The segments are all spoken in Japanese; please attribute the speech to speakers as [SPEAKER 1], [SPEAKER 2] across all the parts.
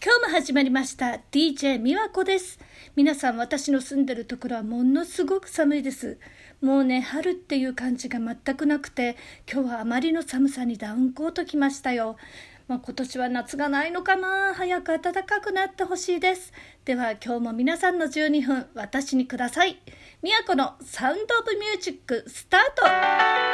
[SPEAKER 1] 今日も始まりました。DJ 美和子です。皆さん私の住んでるところはものすごく寒いです。もうね春っていう感じが全くなくて今日はあまりの寒さにダウンコート着ましたよ。まあ、今年は夏がないのかな。早く暖かくなってほしいです。では今日も皆さんの12分私にください。みやこのサウンドオブミュージックスタート。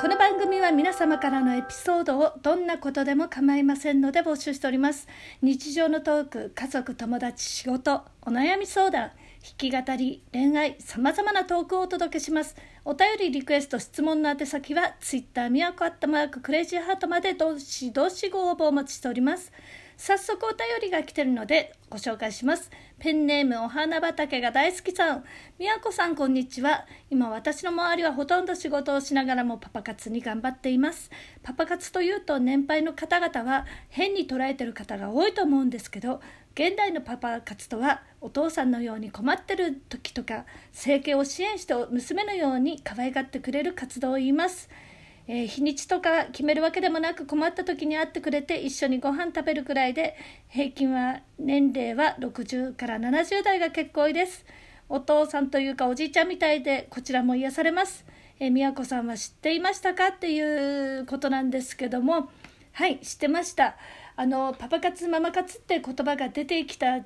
[SPEAKER 1] この番組は皆様からのエピソードをどんなことでも構いませんので募集しております。日常のトーク家族友達仕事お悩み相談弾き語り恋愛さまざまなトークをお届けします。お便りリクエスト質問の宛先は Twitter みやこアットマーククレイジーハートまでどしどしご応募お待ちしております。早速お便りが来てるのでご紹介します。ペンネームお花畑が大好きさん。みやこさんこんにちは。今私の周りはほとんど仕事をしながらもパパ活に頑張っています。パパ活というと年配の方々は変に捉えてる方が多いと思うんですけど現代のパパ活とはお父さんのように困ってる時とか整形を支援して娘のように可愛がってくれる活動を言います。えー、日にちとか決めるわけでもなく困った時に会ってくれて一緒にご飯食べるくらいで平均は年齢は60から70代が結構多いです。お父さんというかおじいちゃんみたいでこちらも癒されます、えー、宮子さんは知っていましたか？っていうことなんですけどもはい知ってました。あのパパ活ママ活って言葉が出てきた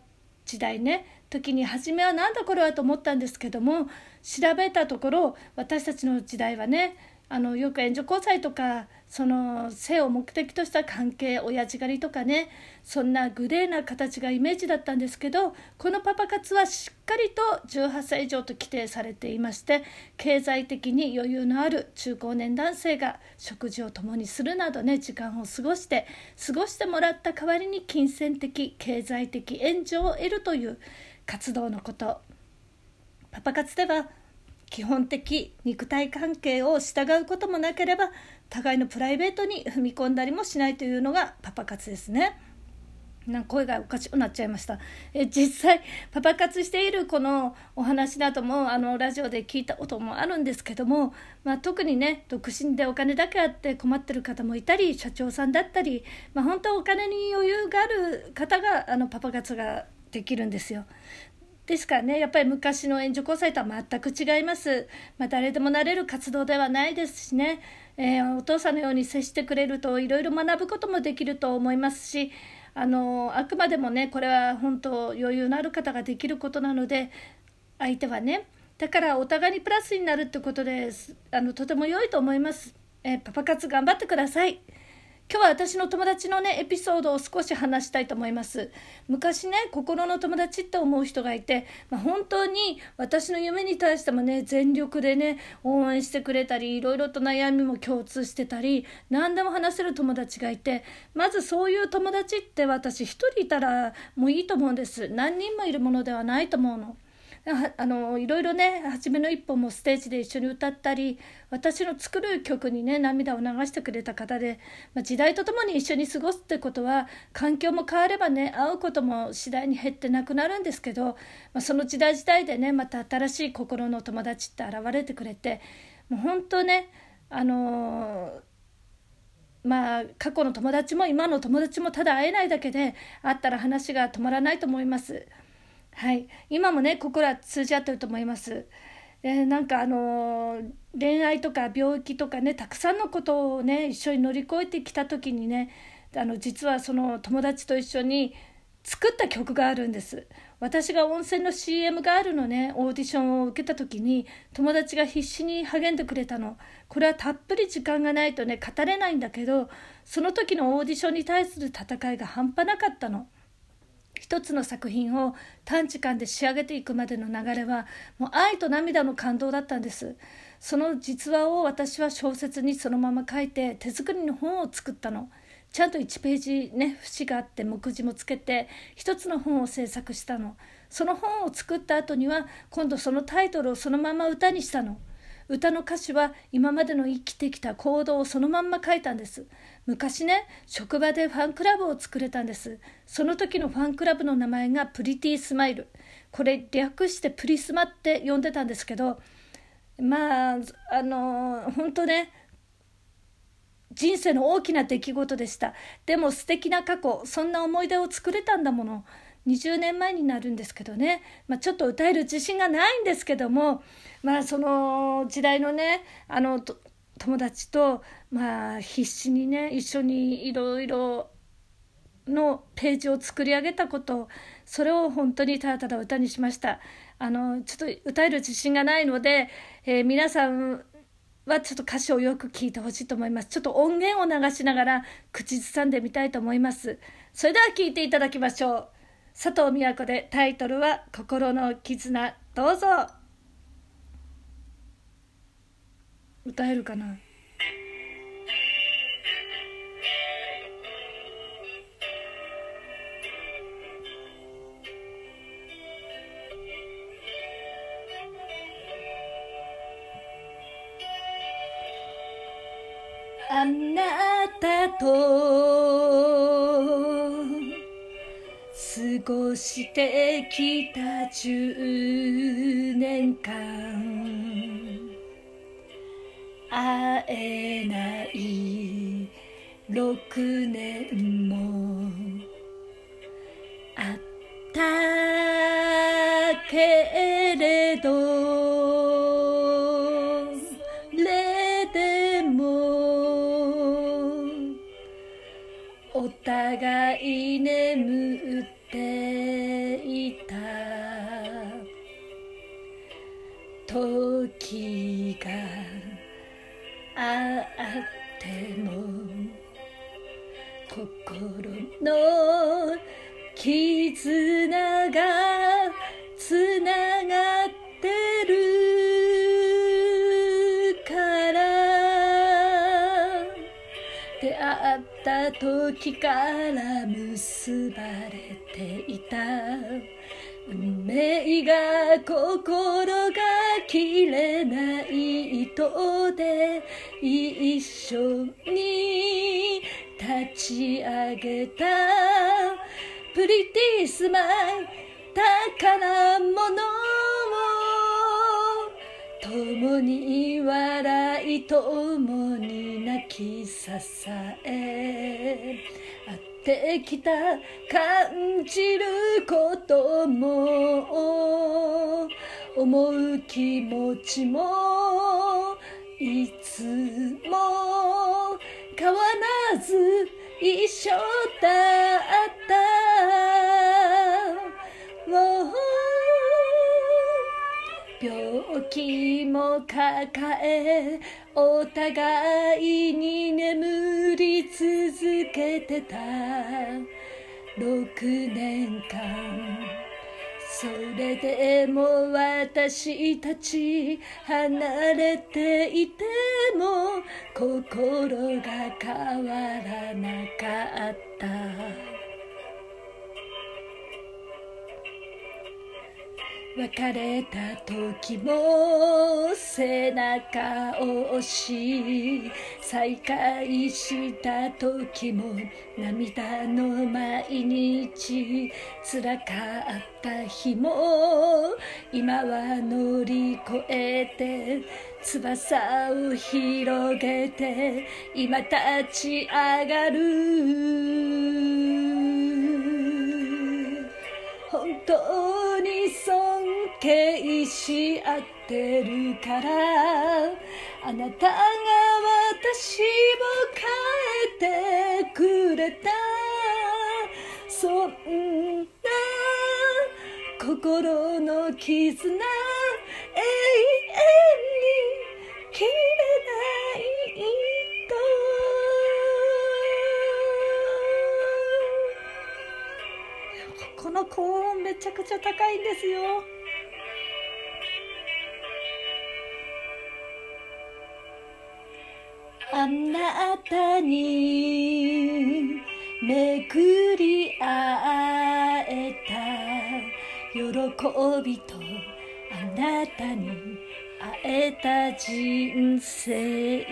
[SPEAKER 1] 時代ね。時に初めは何だこれはと思ったんですけども調べたところ私たちの時代はねあのよく援助交際とかその性を目的とした関係親父狩りとかねそんなグレーな形がイメージだったんですけどこのパパ活はしっかりと18歳以上と規定されていまして経済的に余裕のある中高年男性が食事を共にするなどね時間を過ごして過ごしてもらった代わりに金銭的経済的援助を得るという活動のこと。パパ活では基本的肉体関係を従うこともなければ互いのプライベートに踏み込んだりもしないというのがパパ活ですね。なん声がおかしくなっちゃいましたえ実際パパ活しているこのお話などもあのラジオで聞いたこともあるんですけども、まあ、特にね独身でお金だけあって困ってる方もいたり社長さんだったり、まあ、本当お金に余裕がある方があのパパ活ができるんですよ。ですからねやっぱり昔の援助交際とは全く違います、まあ、誰でもなれる活動ではないですしね、えー、お父さんのように接してくれるといろいろ学ぶこともできると思いますしあのあくまでもねこれは本当余裕のある方ができることなので相手はねだからお互いにプラスになるってことですあのとても良いと思います、えー、パパ活頑張ってください。今日は私の友達のねエピソードを少し話したいと思います昔ね心の友達って思う人がいて、まあ、本当に私の夢に対してもね全力でね応援してくれたりいろいろと悩みも共通してたり何でも話せる友達がいてまずそういう友達って私一人いたらもういいと思うんです何人もいるものではないと思うの。あのいろいろね初めの一歩もステージで一緒に歌ったり私の作る曲にね涙を流してくれた方で、まあ、時代とともに一緒に過ごすってことは環境も変わればね会うことも次第に減ってなくなるんですけど、まあ、その時代時代でねまた新しい心の友達って現れてくれてもう本当ねあのーまあ過去の友達も今の友達もただ会えないだけで会ったら話が止まらないと思います。はい、今もね心は通じ合ってると思います。えー、なんかあのー、恋愛とか病気とかねたくさんのことをね一緒に乗り越えてきた時にねあの実はその友達と一緒に作った曲があるんです。私が温泉の CM があるのねオーディションを受けた時に友達が必死に励んでくれたの。これはたっぷり時間がないとね語れないんだけどその時のオーディションに対する戦いが半端なかったの。一つの作品を短時間で仕上げていくまでの流れはもう愛と涙の感動だったんです。その実話を私は小説にそのまま書いて手作りの本を作ったの。ちゃんと1ページね節があって目次もつけて一つの本を制作したの。その本を作った後には今度そのタイトルをそのまま歌にしたの。歌の歌詞は今までの生きてきた行動をそのまんま書いたんです。昔ね職場でファンクラブを作れたんです。その時のファンクラブの名前がプリティスマイル。これ略してプリスマって呼んでたんですけどまああの本当ね人生の大きな出来事でした。でも素敵な過去そんな思い出を作れたんだもの。20年前になるんですけどね、まあ、ちょっと歌える自信がないんですけどもまあその時代のねあの友達とまあ必死にね一緒にいろいろのページを作り上げたことそれを本当にただただ歌にしました。あのちょっと歌える自信がないので、えー、皆さんはちょっと歌詞をよく聞いてほしいと思います。ちょっと音源を流しながら口ずさんでみたいと思います。それでは聴いていただきましょう。佐藤美和子でタイトルは「心の絆」どうぞ。歌えるかな？あなたと過ごしてきた10年間。会えない6年もあったけれどれでもお互い眠心の絆がつながってるから。出会った時から結ばれていた。運命が心が切れない糸で一緒に立ち上げた。プリティスマイ宝物を共に笑い共に泣き支えってきた感じることも思う気持ちもいつも変わらず一緒だった。病気も抱えお互いに眠り続けてた。6年間。それでも私たち離れていても心が変わらなかった。別れた時も背中を押し再会した時も涙の毎日辛かった日も今は乗り越えて翼を広げて今立ち上がる。本当敬し合ってるからあなたが私を変えてくれた。そんな心の絆永遠に切れないこの高音めちゃくちゃ高いんですよ。あなたに巡り会えた喜びとあなたに会えた人生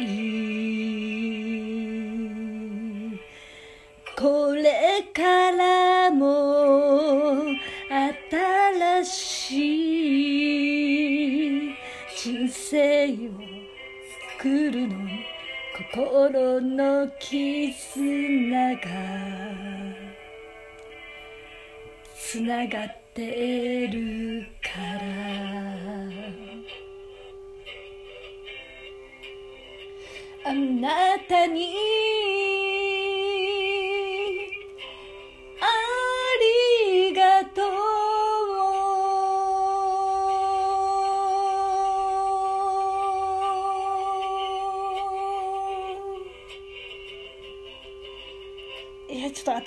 [SPEAKER 1] これからも新しい人生を作るの心の絆がつながってるから。あなたに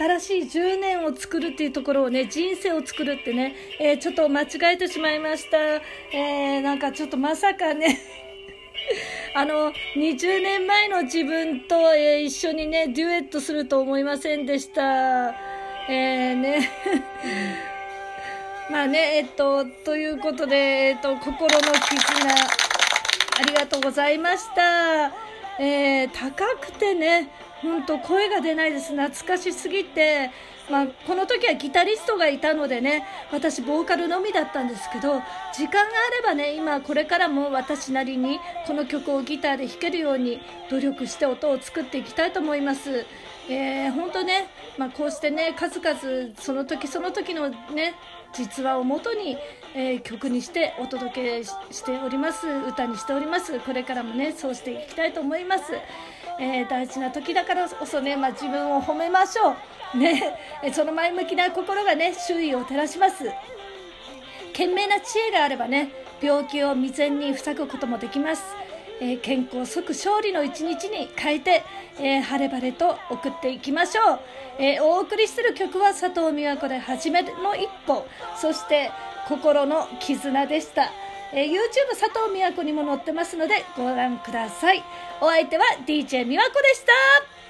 [SPEAKER 1] 新しい10年を作るっていうところをね人生を作るってね、えー、ちょっと間違えてしまいました、えー、なんかちょっとまさかね あの20年前の自分と、えー、一緒にねデュエットすると思いませんでした。えーね。まあねえっとということで、えっと、心の絆ありがとうございました、えー、高くてね本当声が出ないです懐かしすぎて、まあ、この時はギタリストがいたのでね私ボーカルのみだったんですけど時間があればね今これからも私なりにこの曲をギターで弾けるように努力して音を作っていきたいと思います。えー、本当ね、まあ、こうしてね数々その時その時のね実話をもとに、えー、曲にしてお届けしております歌にしております。これからもねそうしていきたいと思います、えー、大事な時だからこそね、まあ、自分を褒めましょう。ね。その前向きな心がね周囲を照らします。賢明な知恵があればね病気を未然に塞ぐこともできます。えー、健康即勝利の一日に変えて、えー、晴れ晴れと送っていきましょう、えー、お送りする曲は佐藤美和子で初めの一歩。そして心の絆でした、え YouTube 佐藤美和子にも載ってますのでご覧ください。お相手は DJ 美和子でした。